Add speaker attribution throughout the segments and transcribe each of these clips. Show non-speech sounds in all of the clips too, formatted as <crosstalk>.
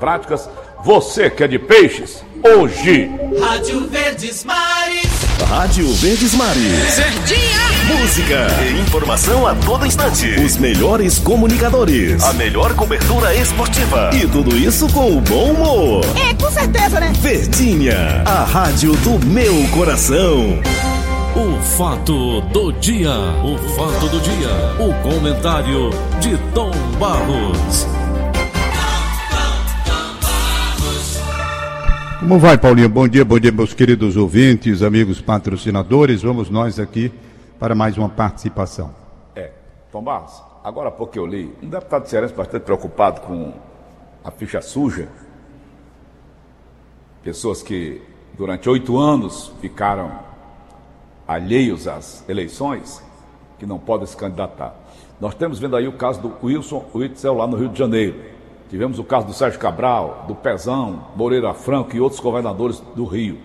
Speaker 1: práticas, você que é de peixes, hoje.
Speaker 2: Rádio Verdes Mares.
Speaker 3: Rádio Verdes Mares.
Speaker 2: Verdinha.
Speaker 3: Música e informação a todo instante. Os melhores comunicadores. A melhor cobertura esportiva. E tudo isso com o bom humor.
Speaker 4: É, com certeza, né?
Speaker 3: Verdinha, a rádio do meu coração.
Speaker 5: O fato do dia. O fato do dia. O comentário de Tom Barros.
Speaker 6: Como vai, Paulinho? Bom dia, bom dia, meus queridos ouvintes, amigos patrocinadores. Vamos nós aqui para mais uma participação.
Speaker 1: É, Tom Barros, agora pouco eu li, um deputado cearense bastante preocupado com a ficha suja. Pessoas que durante oito anos ficaram alheios às eleições, que não podem se candidatar. Nós temos vendo aí o caso do Wilson Witzel lá no Rio de Janeiro. Tivemos o caso do Sérgio Cabral, do Pezão, Moreira Franco e outros governadores do Rio.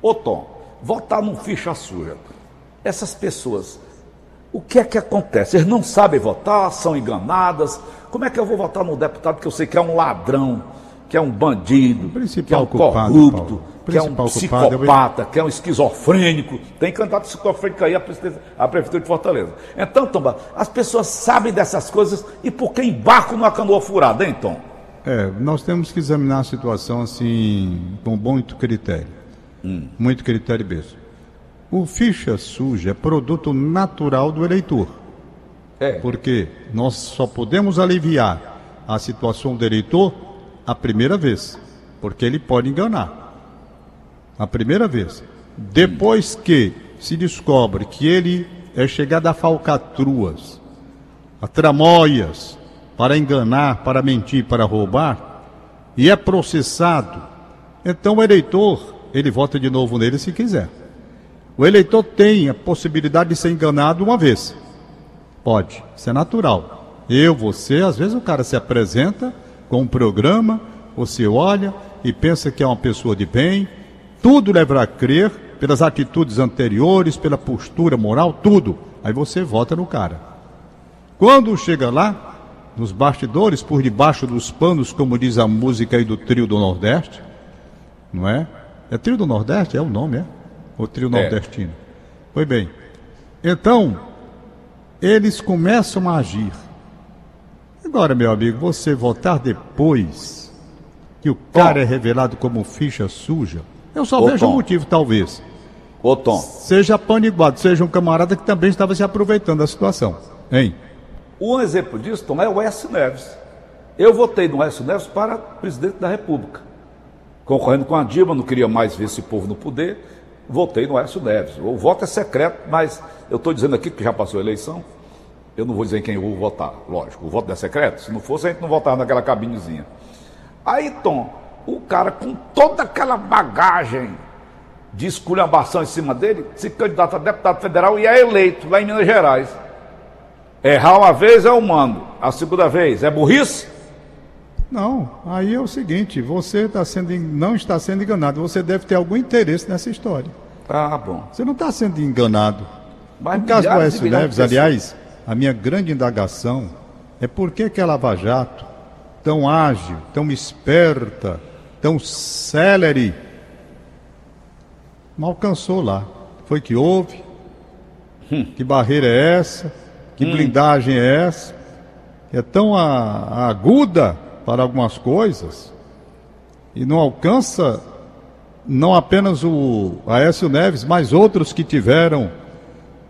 Speaker 1: Ô Tom, votar num ficha suja. Essas pessoas, o que é que acontece? Eles não sabem votar, são enganadas. Como é que eu vou votar num deputado que eu sei que é um ladrão, que é um bandido, que é um
Speaker 6: culpado,
Speaker 1: corrupto,
Speaker 6: Paulo.
Speaker 1: Que é um psicopata, que é um esquizofrênico? Tem candidato esquizofrênico aí à, à prefeitura de Fortaleza. Então, Tom, as pessoas sabem dessas coisas e por que embarcam numa canoa furada, hein, Tom?
Speaker 6: É, nós temos que examinar a situação assim com muito critério. Muito critério mesmo. O ficha suja é produto natural do eleitor.
Speaker 1: É.
Speaker 6: Porque nós só podemos aliviar a situação do eleitor a primeira vez. Porque ele pode enganar. A primeira vez. Depois que se descobre que ele é chegado a falcatruas, a tramóias, para enganar, para mentir, para roubar, e é processado, então o eleitor, ele vota de novo nele se quiser. O eleitor tem a possibilidade de ser enganado uma vez. Pode, isso é natural. Eu, você, às vezes o cara se apresenta com um programa, você olha e pensa que é uma pessoa de bem, tudo levará a crer, pelas atitudes anteriores, pela postura moral, tudo. Aí você vota no cara. Quando chega lá, nos bastidores, por debaixo dos panos, como diz a música aí do trio do Nordeste, não é? É trio do Nordeste? É o nome, é? O trio
Speaker 1: É.
Speaker 6: nordestino. Foi bem. Então, eles começam a agir. Agora, meu amigo, você votar depois que o cara é revelado como ficha suja, eu só
Speaker 1: Ô,
Speaker 6: vejo um
Speaker 1: Tom.
Speaker 6: motivo, talvez.
Speaker 1: Ô, Tom,
Speaker 6: Seja paniguado, seja um camarada que também estava se aproveitando da situação. Hein?
Speaker 1: um exemplo disso, Tom, é o Écio Neves. Eu votei no Écio Neves para presidente da República. Concorrendo com a Dilma, não queria mais ver esse povo no poder, votei no Écio Neves. O voto é secreto, mas eu estou dizendo aqui que já passou a eleição. Eu não vou dizer em quem eu vou votar, lógico. O voto não é secreto. Se não fosse, a gente não votava naquela cabinezinha. Aí, Tom, o cara com toda aquela bagagem de esculhambação em cima dele, se candidata a deputado federal e é eleito lá em Minas Gerais. Errar uma vez é humano, a segunda vez é burrice?
Speaker 6: Não, aí é o seguinte, você tá sendo, en- não está sendo enganado, você deve ter algum interesse nessa história.
Speaker 1: Tá bom.
Speaker 6: Você não está sendo enganado.
Speaker 1: Mas
Speaker 6: no caso do
Speaker 1: milhares
Speaker 6: Écio
Speaker 1: milhares
Speaker 6: Neves, aliás, a minha grande indagação é por que que a Lava Jato, tão ágil, tão esperta, tão célere, não alcançou lá. Foi que houve? Que barreira é essa? Que blindagem é essa? É tão a- aguda para algumas coisas e não alcança não apenas o Aécio Neves, mas outros que tiveram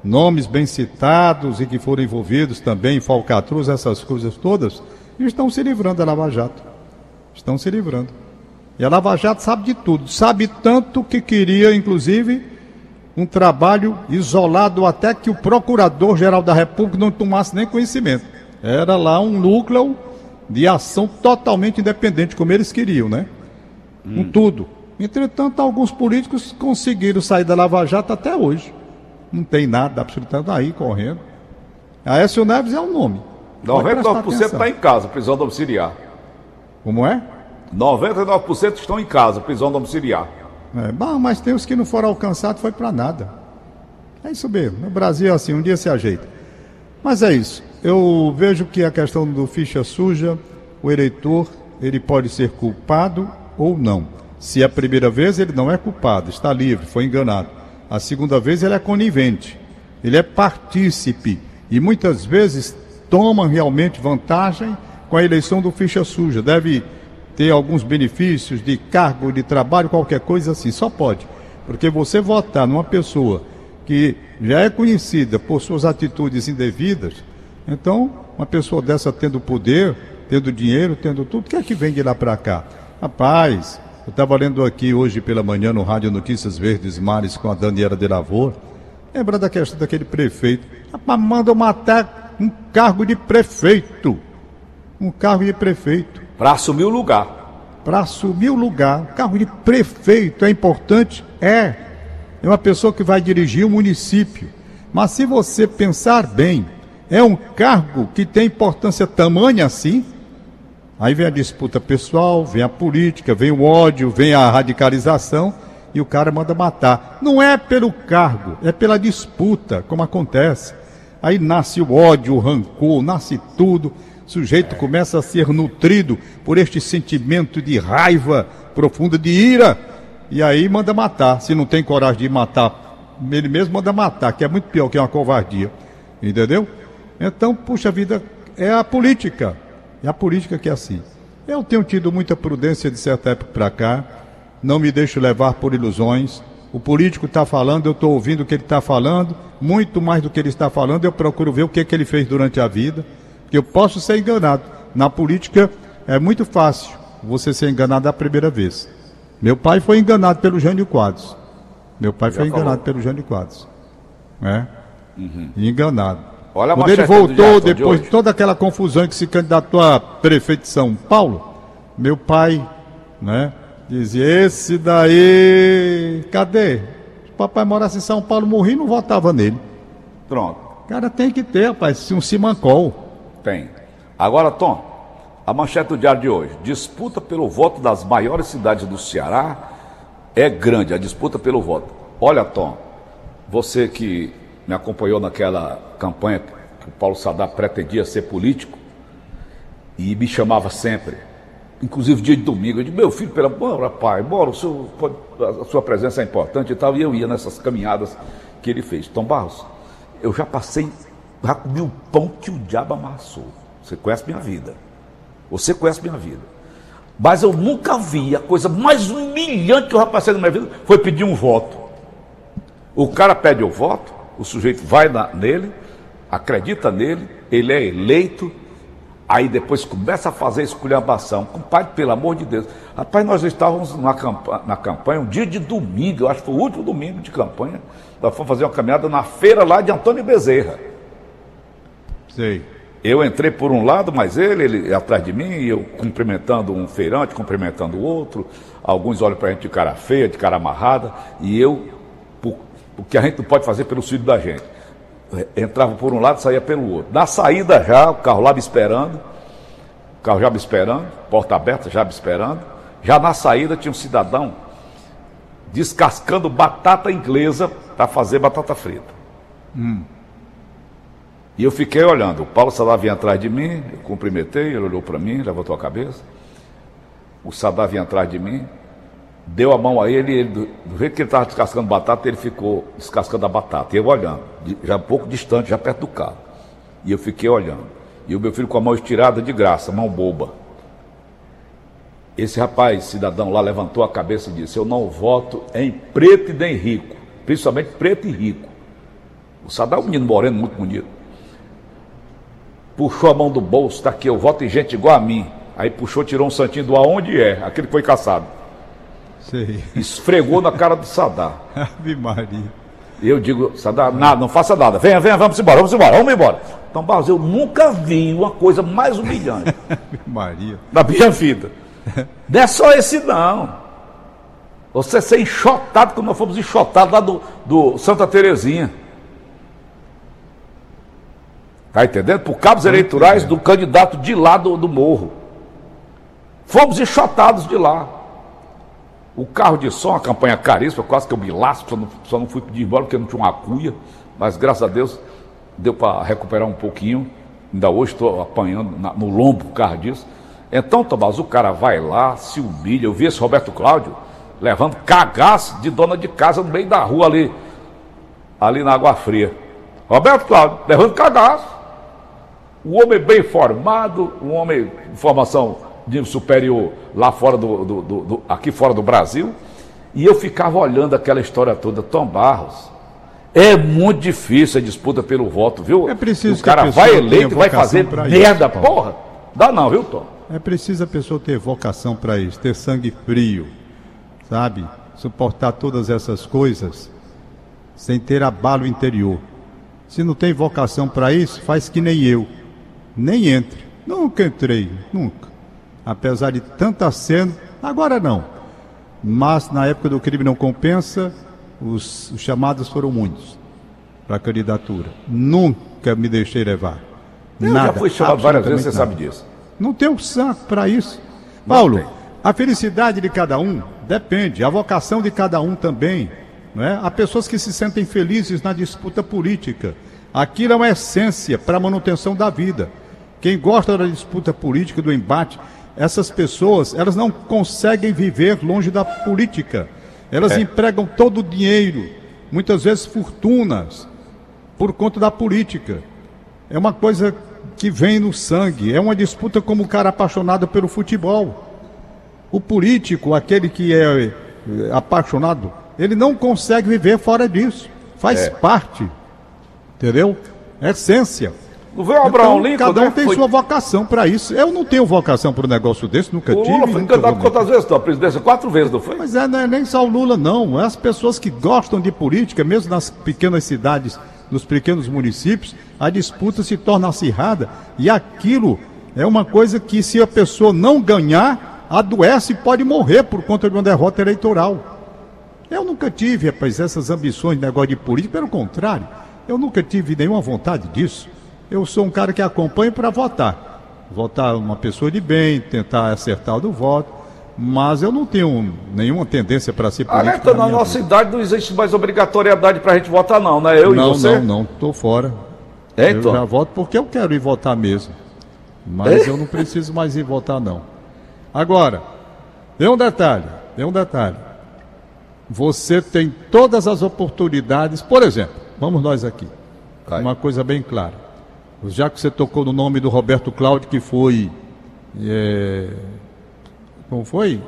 Speaker 6: nomes bem citados e que foram envolvidos também em falcatruas, essas coisas todas, estão se livrando da Lava Jato. Estão se livrando. E a Lava Jato sabe de tudo, sabe tanto que queria, inclusive, um trabalho isolado até que o Procurador-Geral da República não tomasse nem conhecimento. Era lá um núcleo de ação totalmente independente, como eles queriam, né? Com tudo. Entretanto, alguns políticos conseguiram sair da Lava Jato até hoje. Não tem nada, absolutamente aí correndo. Aécio Neves é o nome. Pode prestar
Speaker 1: 99%
Speaker 6: atenção.
Speaker 1: está em casa, prisão domiciliar.
Speaker 6: Como é?
Speaker 1: 99% estão em casa, prisão domiciliar.
Speaker 6: É, bom, mas tem os que não foram alcançados, foi para nada. É isso mesmo. No Brasil é assim, um dia se ajeita. Mas é isso. Eu vejo que a questão do ficha suja, o eleitor, ele pode ser culpado ou não. Se é a primeira vez, ele não é culpado, está livre, foi enganado. A segunda vez, ele é conivente, ele é partícipe e muitas vezes toma realmente vantagem com a eleição do ficha suja. Deve ter alguns benefícios de cargo, de trabalho, qualquer coisa assim. Só pode. Porque você votar numa pessoa que já é conhecida por suas atitudes indevidas, então, uma pessoa dessa tendo poder, tendo dinheiro, tendo tudo, o que é que vem de lá para cá? Rapaz, eu estava lendo aqui hoje pela manhã no Rádio Notícias Verdes Mares com a Daniela de Lavor, lembra da questão daquele prefeito. Rapaz, manda matar um cargo de prefeito. Um cargo de prefeito.
Speaker 1: Para assumir o lugar.
Speaker 6: Para assumir o lugar. O cargo de prefeito é importante? É. É uma pessoa que vai dirigir o município. Mas se você pensar bem, é um cargo que tem importância tamanha assim? Aí vem a disputa pessoal, vem a política, vem o ódio, vem a radicalização e o cara manda matar. Não é pelo cargo, é pela disputa, como acontece. Aí nasce o ódio, o rancor, nasce tudo. O sujeito começa a ser nutrido por este sentimento de raiva profunda, de ira, e aí manda matar. Se não tem coragem de matar, ele mesmo manda matar, que é muito pior que uma covardia. Entendeu? Então, puxa vida, é a política. É a política que é assim. Eu tenho tido muita prudência de certa época para cá, não me deixo levar por ilusões. O político está falando, eu estou ouvindo o que ele está falando, muito mais do que ele está falando, eu procuro ver o que, que ele fez durante a vida, que eu posso ser enganado. Na política é muito fácil você ser enganado a primeira vez. Meu pai foi enganado pelo Jânio Quadros. Meu pai Já foi falou. enganado pelo Jânio Quadros. É? Uhum. Enganado. Olha Quando ele voltou, depois de, de toda aquela confusão que se candidatou a prefeito de São Paulo, meu pai, né, dizia, esse daí, cadê? Se o papai morasse em São Paulo, morri não votava nele.
Speaker 1: Pronto.
Speaker 6: O cara tem que ter, rapaz, um simancol.
Speaker 1: Tem. Agora, Tom, a manchete do diário de hoje. Disputa pelo voto das maiores cidades do Ceará é grande, a disputa pelo voto. Olha, Tom, você que me acompanhou naquela campanha que o Paulo Sadar pretendia ser político e me chamava sempre, inclusive dia de domingo, eu disse, meu filho, pela bora, pai, bora, seu, a sua presença é importante e tal, e eu ia nessas caminhadas que ele fez. Tom Barros, eu já passei, já comi o pão que o diabo amassou. Você conhece minha vida. Você conhece minha vida. Mas eu nunca vi a coisa mais humilhante que eu já passei na minha vida foi pedir um voto. O cara pede o voto, o sujeito vai na, nele, acredita nele, ele é eleito, aí depois começa a fazer esculhambação. Compadre, pelo amor de Deus. Rapaz, nós estávamos na campanha, na campanha, um dia de domingo, eu acho que foi o último domingo de campanha, nós fomos fazer uma caminhada na feira lá de Antônio Bezerra.
Speaker 6: Sei.
Speaker 1: Eu entrei por um lado, mas ele, ele atrás de mim, eu cumprimentando um feirante, cumprimentando o outro. Alguns olham para a gente de cara feia, de cara amarrada, e eu o que a gente não pode fazer pelo filho da gente. Entrava por um lado, saía pelo outro. Na saída já, o carro lá me esperando, o carro já me esperando, porta aberta já me esperando. Já na saída tinha um cidadão descascando batata inglesa para fazer batata frita. Hum. E eu fiquei olhando. O Paulo Sadar vinha atrás de mim, eu cumprimentei, ele olhou para mim, levantou a cabeça. O Sadar vinha atrás de mim, deu a mão a ele, ele do, jeito que ele estava descascando batata, ele ficou descascando a batata. E eu olhando, já um pouco distante, já perto do carro. E eu fiquei olhando. E o meu filho com a mão estirada de graça, mão boba. Esse rapaz, cidadão lá, levantou a cabeça e disse: Eu não voto em preto e nem rico, principalmente preto e rico. O Sadar é um menino moreno muito bonito. Puxou a mão do bolso, está aqui, eu voto em gente igual a mim. Aí puxou, tirou um santinho do aonde é, aquele que foi caçado.
Speaker 6: Sei.
Speaker 1: Esfregou na cara do Sadar. <laughs>
Speaker 6: Ave Maria.
Speaker 1: Eu digo, Sadar, nada, não faça nada. Venha, venha, vamos embora, vamos embora, vamos embora. Então, Barros, eu nunca vi uma coisa mais humilhante. <laughs>
Speaker 6: Ave Maria.
Speaker 1: Na minha vida. Não é só esse, não. Você ser enxotado, como nós fomos enxotados lá do, do Santa Terezinha. Está entendendo? Por cabos eleitorais do candidato de lá do, do morro. Fomos enxotados de lá. O carro de som, a campanha caríssima, quase que eu me lasco, só não, só não fui pedir embora porque não tinha uma cuia, mas graças a Deus deu para recuperar um pouquinho. Ainda hoje estou apanhando na, no lombo por causa disso. Então, Tomás, o cara vai lá, se humilha. Eu vi esse Roberto Cláudio levando cagaço de dona de casa no meio da rua ali, ali na Água Fria. Roberto Cláudio, levando cagaço. Um homem bem formado, um homem de formação de superior lá fora do, do- do- do- aqui fora do Brasil. E eu ficava olhando aquela história toda, Tom Barros. É muito difícil a disputa pelo voto, viu?
Speaker 6: É preciso
Speaker 1: o cara vai eleito e vai fazer merda,
Speaker 6: isso,
Speaker 1: porra. Dá não, viu, Tom?
Speaker 6: É preciso a pessoa ter vocação para isso, ter sangue frio, sabe? Suportar todas essas coisas sem ter abalo interior. Se não tem vocação para isso, faz que nem eu. Nem entre. Nunca entrei, nunca. Apesar de tanta cena, agora não. Mas na época do crime não compensa, os, os chamados foram muitos para a candidatura. Nunca me deixei levar.
Speaker 1: Eu
Speaker 6: Nada,
Speaker 1: já fui chamado várias vezes, você
Speaker 6: absolutamente
Speaker 1: sabe
Speaker 6: nada.
Speaker 1: disso.
Speaker 6: Não tem um saco para isso. Paulo,
Speaker 1: tem.
Speaker 6: a felicidade de cada um depende, a vocação de cada um também. Não é? Há pessoas que se sentem felizes na disputa política. Aquilo é uma essência para a manutenção da vida. Quem gosta da disputa política, do embate, essas pessoas, elas não conseguem viver longe da política. Elas empregam todo o dinheiro, muitas vezes fortunas, por conta da política. É uma coisa que vem no sangue. É uma disputa como o cara apaixonado pelo futebol. O político, aquele que é eh, apaixonado, ele não consegue viver fora disso. Faz
Speaker 1: É.
Speaker 6: parte. Entendeu? É essência.
Speaker 1: Não veio Abraão
Speaker 6: Então,
Speaker 1: Lincoln,
Speaker 6: cada um
Speaker 1: né?
Speaker 6: tem
Speaker 1: Foi-
Speaker 6: sua vocação para isso. Eu não tenho vocação para um negócio desse, nunca
Speaker 1: O
Speaker 6: tive.
Speaker 1: Lula foi candidato quantas vezes? A presidência? Quatro vezes, não foi?
Speaker 6: Mas é, não é nem só o Lula, não. É as pessoas que gostam de política, mesmo nas pequenas cidades, nos pequenos municípios, a disputa se torna acirrada e aquilo é uma coisa que, se a pessoa não ganhar, adoece e pode morrer por conta de uma derrota eleitoral. Eu nunca tive, rapaz, essas ambições de negócio de política, pelo contrário, eu nunca tive nenhuma vontade disso. Eu sou um cara que acompanha para votar. Votar uma pessoa de bem, tentar acertar o do voto, mas eu não tenho nenhuma tendência para ser político.
Speaker 1: Alerta, na nossa
Speaker 6: vida.
Speaker 1: idade não existe mais obrigatoriedade pra gente votar, não, né? Eu
Speaker 6: não,
Speaker 1: e você.
Speaker 6: não, não, tô fora.
Speaker 1: É,
Speaker 6: Eu
Speaker 1: então?
Speaker 6: já voto porque eu quero ir votar mesmo. Mas
Speaker 1: É?
Speaker 6: eu não preciso mais ir votar, não. Agora, tem um detalhe, tem um detalhe. Você tem todas as oportunidades, por exemplo, vamos nós aqui.
Speaker 1: Vai.
Speaker 6: Uma coisa bem clara. Já que você tocou no nome do Roberto Cláudio, que foi. é, Como foi?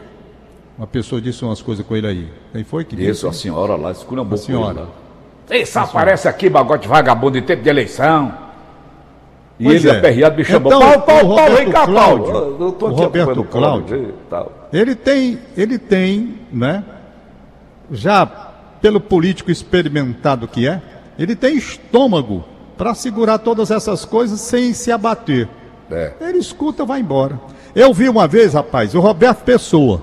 Speaker 6: Uma pessoa disse umas coisas com ele aí. Quem foi que
Speaker 1: Isso,
Speaker 6: disse?
Speaker 1: a senhora lá, escura um pouco.
Speaker 6: senhora.
Speaker 1: Você só aparece aqui, bagote vagabundo, em tempo de eleição. E
Speaker 6: Pois
Speaker 1: ele
Speaker 6: é.
Speaker 1: aperreado me chamou.
Speaker 6: Então,
Speaker 1: Paulo,
Speaker 6: o
Speaker 1: Paulo, vem
Speaker 6: Roberto
Speaker 1: cá.
Speaker 6: Cláudio,
Speaker 1: Eu tô
Speaker 6: o Roberto Cláudio.
Speaker 1: tal.
Speaker 6: Ele tem, ele tem, né? Já pelo político experimentado que é, ele tem estômago para segurar todas essas coisas sem se abater.
Speaker 1: É.
Speaker 6: Ele escuta, vai embora. Eu vi uma vez, rapaz, o Roberto Pessoa.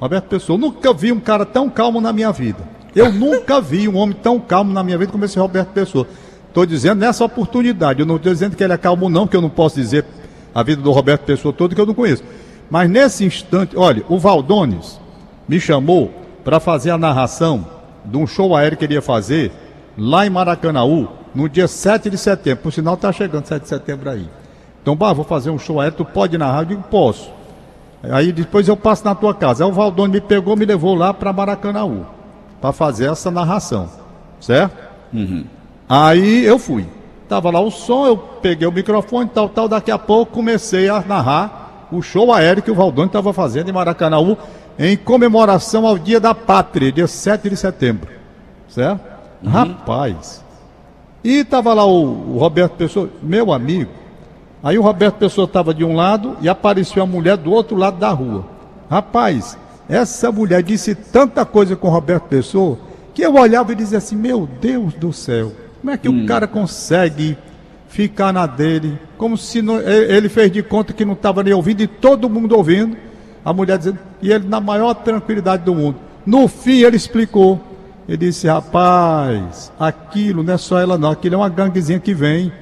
Speaker 6: Roberto Pessoa, nunca vi um cara tão calmo na minha vida. Eu <laughs> nunca vi um homem tão calmo na minha vida como esse Roberto Pessoa. Estou dizendo nessa oportunidade. Eu não estou dizendo que ele é calmo, não, porque eu não posso dizer a vida do Roberto Pessoa toda que eu não conheço. Mas nesse instante, olha, o Valdones me chamou para fazer a narração de um show aéreo que ele ia fazer lá em Maracanaú, no dia 7 de setembro. Por sinal, está chegando 7 de setembro aí. Então, bah, vou fazer um show aéreo, tu pode narrar? Eu digo, posso. Aí depois eu passo na tua casa. Aí o Valdone me pegou, me levou lá para Maracanaú, para fazer essa narração, certo? Aí eu fui. Tava lá o som, eu peguei o microfone, tal, tal. Daqui a pouco comecei a narrar o show aéreo que o Valdone estava fazendo em Maracanaú, em comemoração ao Dia da Pátria, dia 7 de setembro, certo? Rapaz. E tava lá o, o Roberto Pessoa, meu amigo. Aí o Roberto Pessoa estava de um lado e apareceu a mulher do outro lado da rua. Rapaz, essa mulher disse tanta coisa com o Roberto Pessoa que eu olhava e dizia assim: Meu Deus do céu, como é que o cara consegue ficar na dele? Como se não- ele fez de conta que não estava nem ouvindo e todo mundo ouvindo. A mulher dizendo, e ele na maior tranquilidade do mundo. No fim ele explicou. Ele disse: Rapaz, aquilo não é só ela, não, aquilo é uma ganguezinha que vem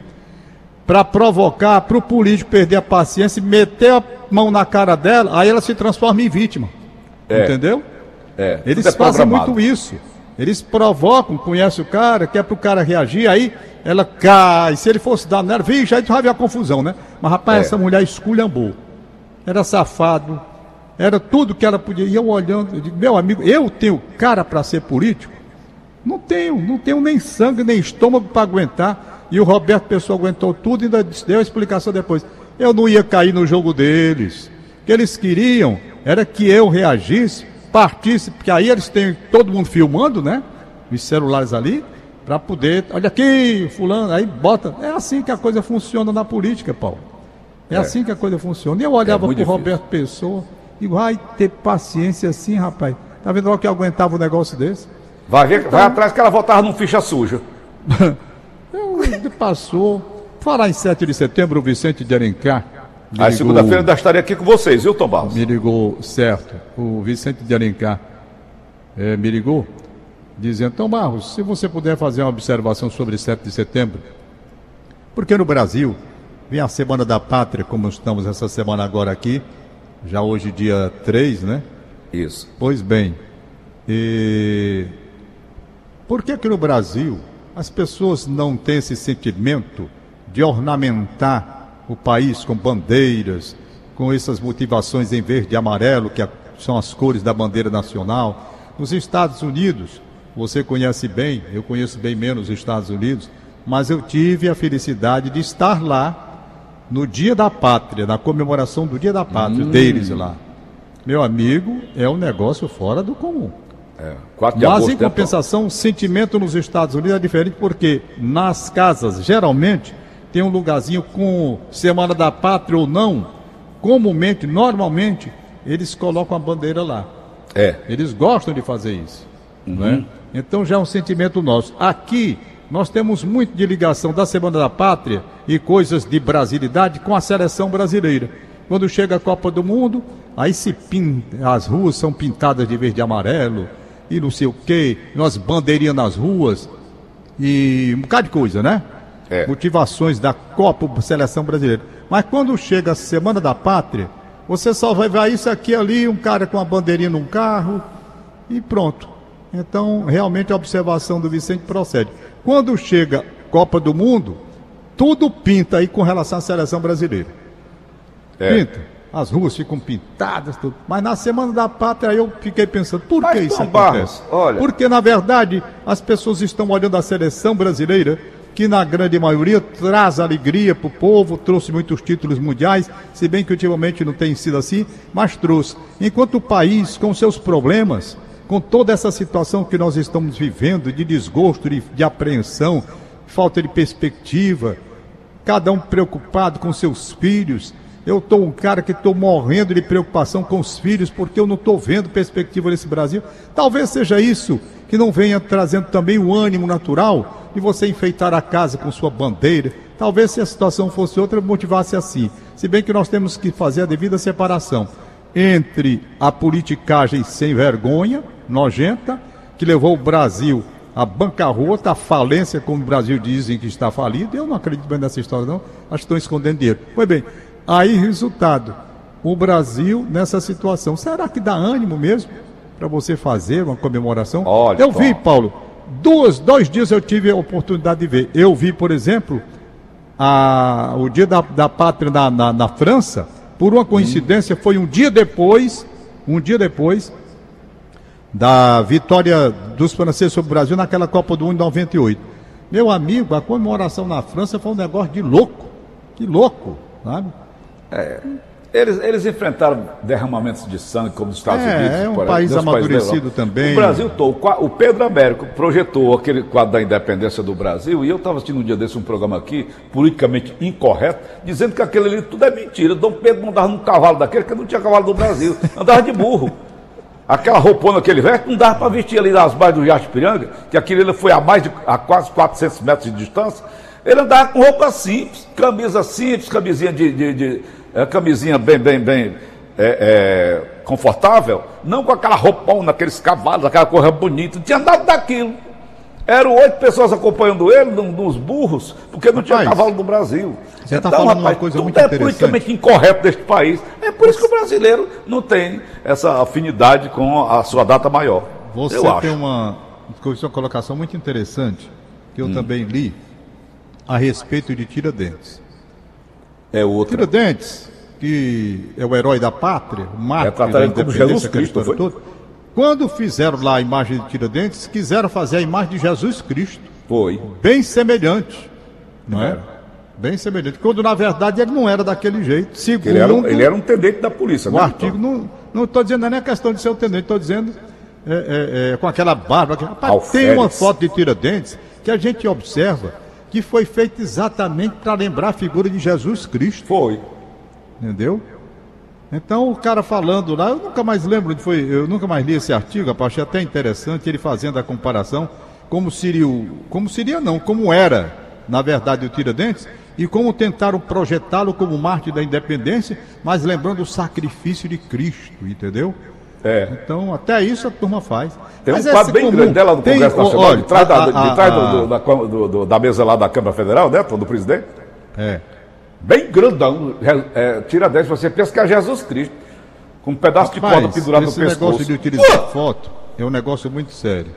Speaker 6: para provocar, para o político perder a paciência, meter a mão na cara dela, aí ela se transforma em vítima.
Speaker 1: É.
Speaker 6: Entendeu?
Speaker 1: É,
Speaker 6: Eles
Speaker 1: tudo é
Speaker 6: fazem muito isso. Eles provocam, conhece o cara, quer para o cara reagir, aí ela cai. Se ele fosse dar nela, vixe, aí vai ver a confusão, né? Mas rapaz,
Speaker 1: É.
Speaker 6: essa mulher esculhambou. era safado, era tudo que ela podia. E eu olhando, eu digo, meu amigo, eu tenho cara para ser político? Não tenho, não tenho nem sangue, nem estômago para aguentar. E o Roberto Pessoa aguentou tudo e ainda deu a explicação depois. Eu não ia cair no jogo deles. O que eles queriam era que eu reagisse, partisse, porque aí eles têm todo mundo filmando, né? Os celulares ali, para poder. Olha aqui, fulano, aí bota. É assim que a coisa funciona na política, Paulo. É, é. assim que a coisa funciona. E eu olhava é para o Roberto Pessoa e vai ter paciência assim, rapaz. Tá vendo logo que eu aguentava um negócio desse?
Speaker 1: Vai ver, então, vai atrás que ela voltava num ficha suja. <laughs>
Speaker 6: passou. Falar em 7 de setembro, o Vicente de Alencar.
Speaker 1: Aí segunda-feira ainda estaria aqui com vocês, viu, Tom Barros?
Speaker 6: Me ligou, certo. O Vicente de Alencar é, me ligou, dizendo, Tom Barros, se você puder fazer uma observação sobre 7 de setembro, porque no Brasil vem a Semana da Pátria, como estamos essa semana agora aqui, já hoje dia 3, né?
Speaker 1: Isso.
Speaker 6: Pois bem, e... por que que no Brasil as pessoas não têm esse sentimento de ornamentar o país com bandeiras, com essas motivações em verde e amarelo, que são as cores da bandeira nacional? Nos Estados Unidos, você conhece bem, eu conheço bem menos os Estados Unidos, mas eu tive a felicidade de estar lá no Dia da Pátria, na comemoração do Dia da Pátria hum. deles lá. Meu amigo, é um negócio fora do comum. É, Mas em é compensação, o sentimento nos Estados Unidos é diferente porque nas casas, geralmente, tem um lugarzinho com Semana da Pátria ou não, comumente, normalmente, eles colocam a bandeira lá.
Speaker 1: É.
Speaker 6: Eles gostam de fazer isso. Uhum. Né? Então já é um sentimento nosso. Aqui, nós temos muito de ligação da Semana da Pátria e coisas de brasilidade com a seleção brasileira. Quando chega a Copa do Mundo, aí se pinta, as ruas são pintadas de verde e amarelo e não sei o quê, nós bandeirinhas nas ruas e um bocado de coisa, né? É. Motivações da Copa Seleção Brasileira. Mas quando chega a Semana da Pátria, você só vai ver isso aqui ali, um cara com uma bandeirinha num carro e pronto. Então, realmente a observação do Vicente procede. Quando chega Copa do Mundo, tudo pinta aí com relação à seleção brasileira. É. Pinta. As ruas ficam pintadas, tudo. Mas na Semana da Pátria eu fiquei pensando, por Mas, que isso acontece? Barros, olha... Porque, na verdade, as pessoas estão olhando a seleção brasileira, que na grande maioria traz alegria para o povo, trouxe muitos títulos mundiais, se bem que ultimamente não tem sido assim, mas trouxe. Enquanto o país, com seus problemas, com toda essa situação que nós estamos vivendo de desgosto, de, de apreensão, falta de perspectiva, cada um preocupado com seus filhos. Eu estou um cara que estou morrendo de preocupação com os filhos porque eu não estou vendo perspectiva nesse Brasil. Talvez seja isso que não venha trazendo também o ânimo natural de você enfeitar a casa com sua bandeira. Talvez se a situação fosse outra, motivasse assim. Se bem que nós temos que fazer a devida separação entre a politicagem sem vergonha nojenta, que levou o Brasil à bancarrota, à falência, como o Brasil dizem que está falido. Eu não acredito bem nessa história, não. Acho que estão escondendo dinheiro. Pois bem, aí, resultado, o Brasil nessa situação. Será que dá ânimo mesmo para você fazer uma comemoração? Olha, eu vi, Paulo, duas, dois dias eu tive a oportunidade de ver. Eu vi, por exemplo, a, o dia da, da pátria na, na, na França, por uma coincidência, hum. foi um dia depois, um dia depois da vitória dos franceses sobre o Brasil naquela Copa do Mundo em 98. Meu amigo, a comemoração na França foi um negócio de louco. Que louco, sabe?
Speaker 1: É, eles, eles enfrentaram derramamentos de sangue como os Estados
Speaker 6: é,
Speaker 1: Unidos.
Speaker 6: É um país amadurecido também.
Speaker 1: O Brasil todo. O Pedro Américo projetou aquele quadro da independência do Brasil e eu estava assistindo um dia desse um programa aqui, politicamente incorreto, dizendo que aquele ali tudo é mentira. Dom Pedro andava num cavalo daquele, que não tinha cavalo do Brasil, andava de burro. Aquela roupona que ele veste, não dava para vestir ali nas bases do Jato Piranga, que aquele ele foi a mais de a quase 400 metros de distância. Ele andava com roupa simples, camisa simples, camisinha de, de, de é, camisinha bem, bem, bem é, é, confortável, não com aquela roupão, naqueles cavalos, aquela coisa bonita, não tinha nada daquilo. Eram oito pessoas acompanhando ele, nos burros, porque não tinha cavalo do Brasil.
Speaker 6: Você está então, falando rapaz, uma coisa muito
Speaker 1: é politicamente incorreto deste país. É por isso que o brasileiro não tem essa afinidade com a sua data maior.
Speaker 6: Você tem acho. uma, uma colocação muito interessante, que eu hum. também li, a respeito de Tiradentes.
Speaker 1: É outra.
Speaker 6: Tiradentes que é o herói da pátria, o mártir
Speaker 1: trataram
Speaker 6: da
Speaker 1: ele como
Speaker 6: independência,
Speaker 1: Jesus Cristo,
Speaker 6: história toda. Quando fizeram lá a imagem de Tiradentes, quiseram fazer a imagem de Jesus Cristo,
Speaker 1: Foi.
Speaker 6: bem semelhante, não é?
Speaker 1: Era.
Speaker 6: Bem semelhante. Quando na verdade ele não era daquele jeito. Segundo
Speaker 1: Ele era, um- ele era um tenente da polícia,
Speaker 6: o
Speaker 1: né?
Speaker 6: artigo, não não estou dizendo nem a questão de ser o tenente, estou dizendo é, é, é, com aquela barba. Rapaz,
Speaker 1: Alferes.
Speaker 6: tem uma foto de Tiradentes que a gente observa que foi feita exatamente para lembrar a figura de Jesus Cristo.
Speaker 1: Foi.
Speaker 6: Entendeu? Então o cara falando lá, eu nunca mais lembro onde foi, eu nunca mais li esse artigo, rapaz, achei até interessante ele fazendo a comparação como seria o, como seria não, como era, na verdade, o Tiradentes e como tentaram projetá-lo como mártir da independência, mas lembrando o sacrifício de Cristo, entendeu?
Speaker 1: É.
Speaker 6: Então, até isso a turma faz.
Speaker 1: Tem
Speaker 6: Mas
Speaker 1: um quadro
Speaker 6: esse
Speaker 1: bem
Speaker 6: comum-
Speaker 1: grande dela no
Speaker 6: tem-
Speaker 1: Congresso
Speaker 6: ó,
Speaker 1: Nacional,
Speaker 6: olha,
Speaker 1: de trás, da,
Speaker 6: a-
Speaker 1: de
Speaker 6: a-
Speaker 1: trás do-
Speaker 6: a-
Speaker 1: do- da, Câmara- do- do- da mesa lá da Câmara Federal, né? Do presidente.
Speaker 6: É.
Speaker 1: Bem grandão. É, tira 10, você pensa que é Jesus Cristo. Com um pedaço de corda
Speaker 6: Rapaz,
Speaker 1: pendurado no
Speaker 6: esse
Speaker 1: pescoço.
Speaker 6: negócio de utilizar foto é um negócio muito sério.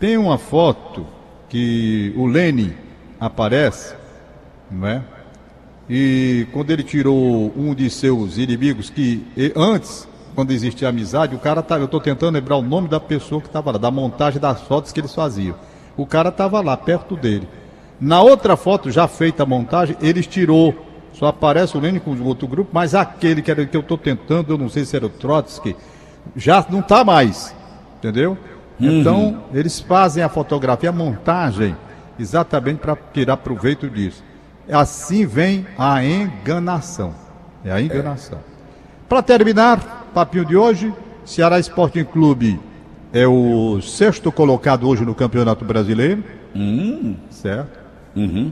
Speaker 6: Tem uma foto que o Lênin aparece, não é? E quando ele tirou um de seus inimigos, que antes, quando existia amizade, o cara tá, eu estou tentando lembrar o nome da pessoa que estava lá, da montagem das fotos que eles faziam. O cara estava lá, perto dele. Na outra foto, já feita a montagem, eles tirou. Só aparece o Lênin com o outro grupo, mas aquele que, era, que eu estou tentando, eu não sei se era o Trotsky, já não está mais. Entendeu? Então, eles fazem a fotografia, a montagem, exatamente para tirar proveito disso. Assim vem a enganação. É a enganação. Para terminar, papinho de hoje, Ceará Sporting Clube é o sexto colocado hoje no Campeonato Brasileiro. Certo?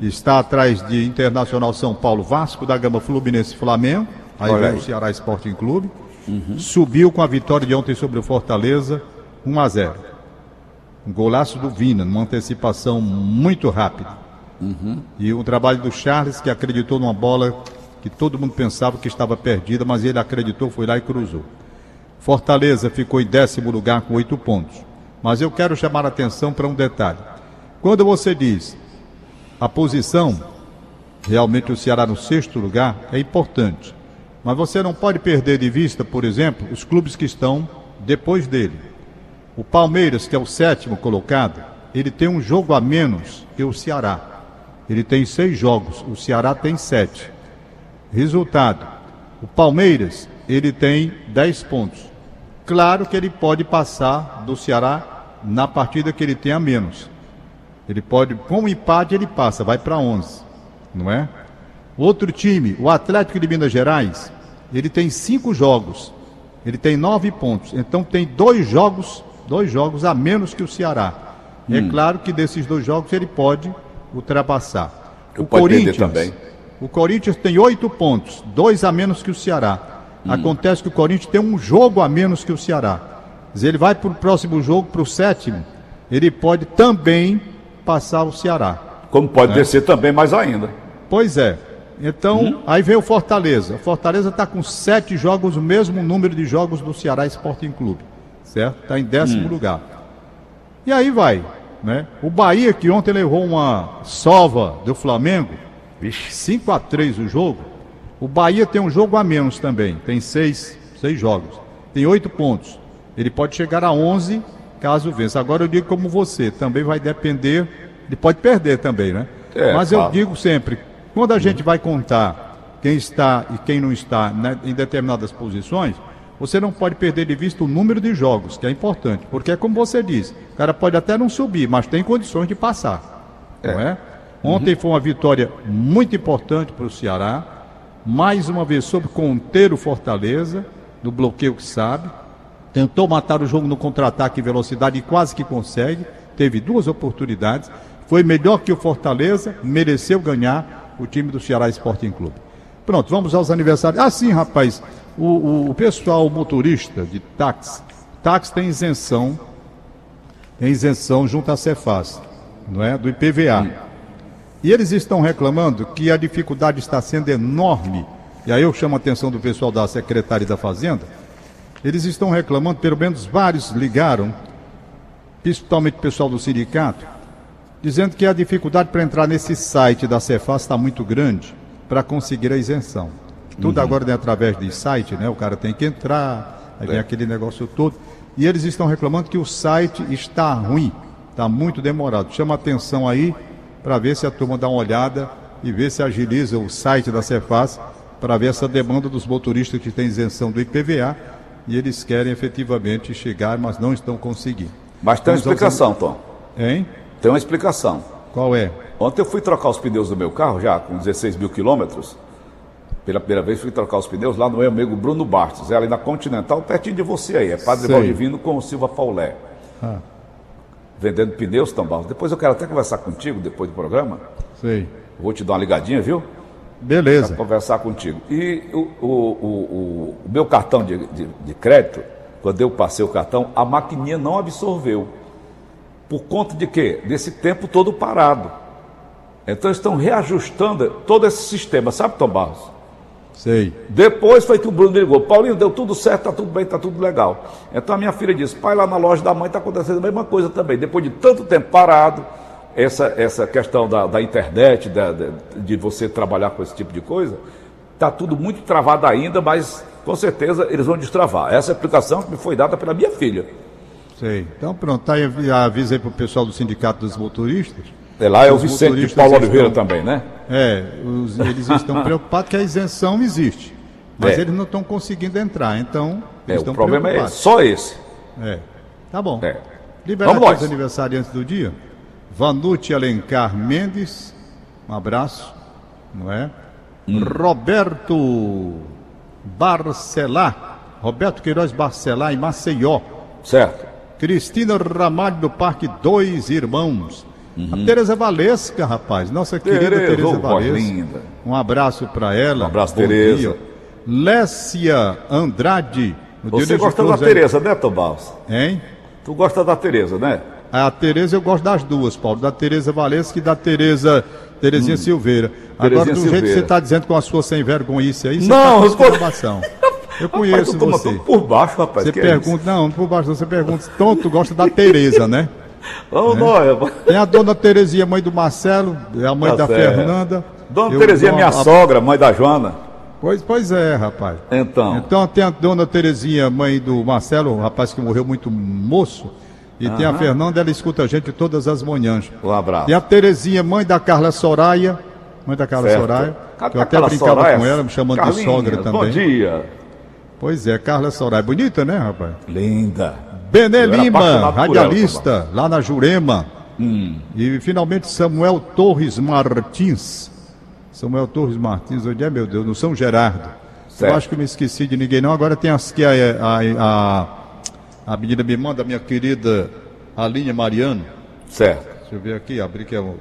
Speaker 6: Está atrás de Internacional São Paulo, Vasco da Gama, Fluminense Flamengo. Aí
Speaker 1: Olha
Speaker 6: vem
Speaker 1: aí.
Speaker 6: o Ceará Sporting Clube. Subiu com a vitória de ontem sobre o Fortaleza, 1 a 0. Um golaço do Vina, numa antecipação muito rápida. E um trabalho do Charles que acreditou numa bola que todo mundo pensava que estava perdida, mas ele acreditou, foi lá e cruzou. Fortaleza ficou em décimo lugar com oito pontos. Mas eu quero chamar a atenção para um detalhe. Quando você diz a posição, realmente o Ceará no sexto lugar, é importante. Mas você não pode perder de vista, por exemplo, os clubes que estão depois dele. O Palmeiras, que é o sétimo colocado, ele tem um jogo a menos que o Ceará. Ele tem seis jogos, o Ceará tem sete. Resultado: o Palmeiras ele tem 10 pontos. Claro que ele pode passar do Ceará na partida que ele tem a menos. Ele pode, com o empate, ele passa, vai para 11, não é? Outro time, o Atlético de Minas Gerais, ele tem cinco jogos, ele tem nove pontos, então tem dois jogos, dois jogos a menos que o Ceará. É claro que desses dois jogos ele pode ultrapassar.
Speaker 1: Ele pode perder também.
Speaker 6: O Corinthians tem oito pontos, dois a menos que o Ceará. Acontece que o Corinthians tem um jogo a menos que o Ceará. Dizer, ele vai para o próximo jogo, para o sétimo, ele pode também passar o Ceará.
Speaker 1: Como pode descer também mais ainda.
Speaker 6: Pois é. Então, aí vem o Fortaleza. O Fortaleza está com sete jogos, o mesmo número de jogos do Ceará Sporting Clube. Certo? Está em décimo lugar. E aí vai. Né? O Bahia, que ontem levou uma sova do Flamengo, 5 a 3 o jogo. O Bahia tem um jogo a menos também. Tem seis, seis jogos. Tem oito pontos. Ele pode chegar a 11 caso vença. Agora eu digo como você, também vai depender. Ele pode perder também, né?
Speaker 1: É,
Speaker 6: Mas eu
Speaker 1: claro.
Speaker 6: digo sempre, quando a gente vai contar quem está e quem não está né, em determinadas posições, você não pode perder de vista o número de jogos, que é importante. Porque é como você diz, o cara pode até não subir, mas tem condições de passar. Não é? Ontem foi uma vitória muito importante para o Ceará. Mais uma vez soube conter o Fortaleza, do bloqueio que sabe. Tentou matar o jogo no contra-ataque e velocidade e quase que consegue. Teve duas oportunidades. Foi melhor que o Fortaleza, mereceu ganhar o time do Ceará Sporting Clube. Pronto, vamos aos aniversários. Ah, sim, rapaz. O, o- o pessoal motorista de táxi, táxi tem isenção, tem isenção junto à Cefaz, não é? Do IPVA. E eles estão reclamando que a dificuldade está sendo enorme. E aí eu chamo a atenção do pessoal da Secretaria da Fazenda. Eles estão reclamando, pelo menos vários ligaram, principalmente o pessoal do sindicato, dizendo que a dificuldade para entrar nesse site da Cefaz está muito grande para conseguir a isenção. Tudo agora é através de site, né? O cara tem que entrar, aí vem
Speaker 1: É.
Speaker 6: aquele negócio todo. E eles estão reclamando que o site está ruim, está muito demorado. Chama atenção aí para ver se a turma dá uma olhada e ver se agiliza o site da Cefaz para ver essa demanda dos motoristas que têm isenção do IPVA e eles querem efetivamente chegar, mas não estão conseguindo.
Speaker 1: Mas tem uma
Speaker 6: aos-
Speaker 1: explicação, Tom.
Speaker 6: Hein?
Speaker 1: Tem uma explicação.
Speaker 6: Qual é?
Speaker 1: Ontem eu fui trocar os pneus do meu carro, já com 16 mil quilômetros. Pela primeira vez fui trocar os pneus lá no meu amigo Bruno Bastos, é ali na Continental, pertinho de você aí. É Padre
Speaker 6: Sei.
Speaker 1: Valdivino com o Silva Paulé.
Speaker 6: Ah.
Speaker 1: Vendendo pneus, Tambaus. Depois eu quero até conversar contigo, depois do programa.
Speaker 6: Sei.
Speaker 1: Vou te dar uma ligadinha, viu?
Speaker 6: Beleza.
Speaker 1: Para conversar contigo. E o, o, o, o- meu cartão de, de, de crédito, quando eu passei o cartão, a maquininha não absorveu. Por conta de quê? Desse tempo todo parado. Então estão reajustando todo esse sistema, sabe, Tom Barros?
Speaker 6: Sei.
Speaker 1: Depois foi que o Bruno me ligou, Paulinho, deu tudo certo, tá tudo bem, tá tudo legal. Então a minha filha disse, pai, lá na loja da mãe está acontecendo a mesma coisa também. Depois de tanto tempo parado, essa, essa questão da, da internet, da- da- de você trabalhar com esse tipo de coisa, está tudo muito travado ainda, mas com certeza eles vão destravar. Essa é explicação que me foi dada pela minha filha.
Speaker 6: Sei. Então pronto, tá aí avisa aí pro pessoal do Sindicato dos Motoristas.
Speaker 1: É lá é o Vicente de Paulo
Speaker 6: estão-
Speaker 1: Oliveira também, né?
Speaker 6: É, os- eles estão <laughs> preocupados que a isenção existe. Mas
Speaker 1: É.
Speaker 6: eles não estão conseguindo entrar, então
Speaker 1: É, o
Speaker 6: estão
Speaker 1: problema é esse, só esse.
Speaker 6: É. Tá bom.
Speaker 1: É. Vamos
Speaker 6: aqui os aniversariantes do dia. Vanucci Alencar Mendes, um abraço, não é?
Speaker 1: Hum.
Speaker 6: Roberto Barcelar, Roberto Queiroz Barcelar em Maceió.
Speaker 1: Certo.
Speaker 6: Cristina Ramalho do Parque Dois Irmãos. A Tereza Valesca, rapaz, nossa querida
Speaker 1: Uhum. Tereza,
Speaker 6: Valesca.
Speaker 1: linda.
Speaker 6: Um abraço para ela.
Speaker 1: Um abraço,
Speaker 6: Bom
Speaker 1: Tereza.
Speaker 6: dia. Lécia Andrade.
Speaker 1: Você gosta da Tereza, né, Tom Barros?
Speaker 6: Hein?
Speaker 1: Tu gosta da Tereza, né?
Speaker 6: A Tereza eu gosto das duas, Paulo. Da Tereza Valesca e da Tereza Terezinha Silveira. Agora,
Speaker 1: Hum. Terezinha
Speaker 6: do jeito que
Speaker 1: Silveira.
Speaker 6: você está dizendo com a sua sem vergonhice aí, você
Speaker 1: Não,
Speaker 6: tá <laughs>
Speaker 1: eu tô-
Speaker 6: com. Eu conheço
Speaker 1: Rapaz,
Speaker 6: você.
Speaker 1: por baixo, rapaz.
Speaker 6: Você
Speaker 1: é
Speaker 6: pergunta, não, por baixo, você pergunta, tu gosta da Tereza, né? <laughs>
Speaker 1: Ô, Noia, rapaz.
Speaker 6: Tem a dona Terezinha, mãe do Marcelo, é a mãe
Speaker 1: Tá
Speaker 6: da
Speaker 1: certo.
Speaker 6: Fernanda.
Speaker 1: Dona Terezinha,
Speaker 6: dou
Speaker 1: minha
Speaker 6: a-
Speaker 1: sogra, mãe da Joana.
Speaker 6: Pois, pois é, rapaz.
Speaker 1: Então,
Speaker 6: Então tem a dona Terezinha, mãe do Marcelo, o rapaz que morreu muito moço. E tem a Fernanda, ela escuta a gente todas as manhãs.
Speaker 1: um abraço.
Speaker 6: Tem a Terezinha, mãe da Carla Soraya. Mãe da Carla
Speaker 1: Certo.
Speaker 6: Soraya. Que eu até
Speaker 1: aquela
Speaker 6: brincava
Speaker 1: Soraya?
Speaker 6: com ela, me chamando de sogra também.
Speaker 1: Bom dia.
Speaker 6: Pois é, Carla Soraya. Bonita, né, rapaz?
Speaker 1: Linda.
Speaker 6: Benê Lima,
Speaker 1: por ela,
Speaker 6: radialista, lá na Jurema.
Speaker 1: Hum.
Speaker 6: E finalmente Samuel Torres Martins. Samuel Torres Martins, onde é, meu Deus? No São Gerardo.
Speaker 1: Certo.
Speaker 6: Eu acho que me esqueci de ninguém, não. Agora tem as que a, a, a, a menina me manda, minha querida Alinha Mariano.
Speaker 1: Certo.
Speaker 6: Deixa eu ver aqui, abrir que é o,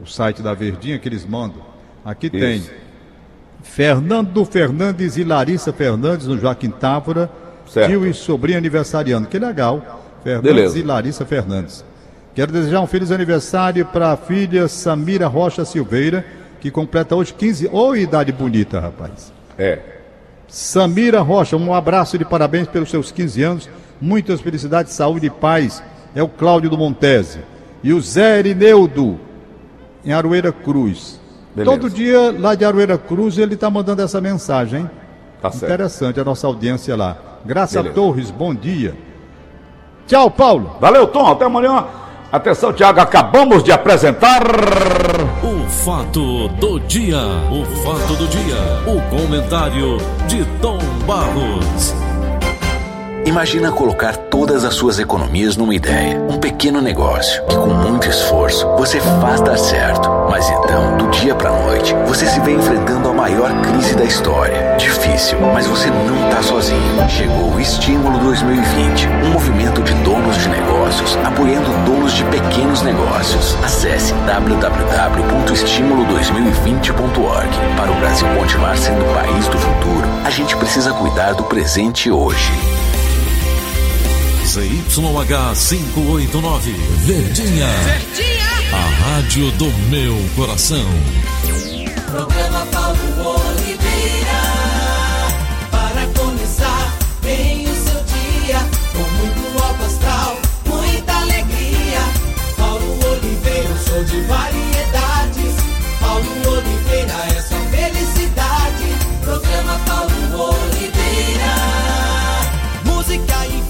Speaker 6: o site da Verdinha que eles mandam. Aqui tem
Speaker 1: Isso.
Speaker 6: Fernando Fernandes e Larissa Fernandes no Joaquim Távora.
Speaker 1: Certo.
Speaker 6: Tio e sobrinho aniversariando. Que legal. Fernandes
Speaker 1: Beleza.
Speaker 6: e Larissa Fernandes. Quero desejar um feliz aniversário para a filha Samira Rocha Silveira, que completa hoje 15. Ô, idade bonita, rapaz.
Speaker 1: É.
Speaker 6: Samira Rocha, um abraço de parabéns pelos seus 15 anos. Muitas felicidades, saúde e paz. É o Cláudio do Montese. E o Zé Erineudo, em Aroeira Cruz.
Speaker 1: Beleza.
Speaker 6: Todo dia, lá de Aroeira Cruz, ele está mandando essa mensagem, hein?
Speaker 1: Tá certo.
Speaker 6: Interessante a nossa audiência lá. Graça
Speaker 1: Beleza.
Speaker 6: Torres, bom dia. Tchau, Paulo.
Speaker 1: Valeu, Tom. Até amanhã. Atenção, Tiago. Acabamos de apresentar.
Speaker 5: O fato do dia. O fato do dia. O comentário de Tom Barros.
Speaker 4: Imagina colocar todas as suas economias numa ideia, um pequeno negócio que com muito esforço você faz dar certo. Mas então, do dia pra noite, você se vê enfrentando a maior crise da história. Difícil, mas você não tá sozinho. Chegou o Estímulo 2020, um movimento de donos de negócios apoiando donos de pequenos negócios. Acesse www.estimulo2020.org. Para o Brasil continuar sendo o país do futuro, a gente precisa cuidar do presente hoje.
Speaker 5: ZYH 589. Verdinha.
Speaker 2: Verdinha.
Speaker 5: A rádio do meu coração.
Speaker 2: Programa Paulo Oliveira. Para começar bem o seu dia. Com muito alto astral, muita alegria. Paulo Oliveira, eu sou de variedades. Paulo Oliveira é sua felicidade. Programa Paulo Oliveira. Música e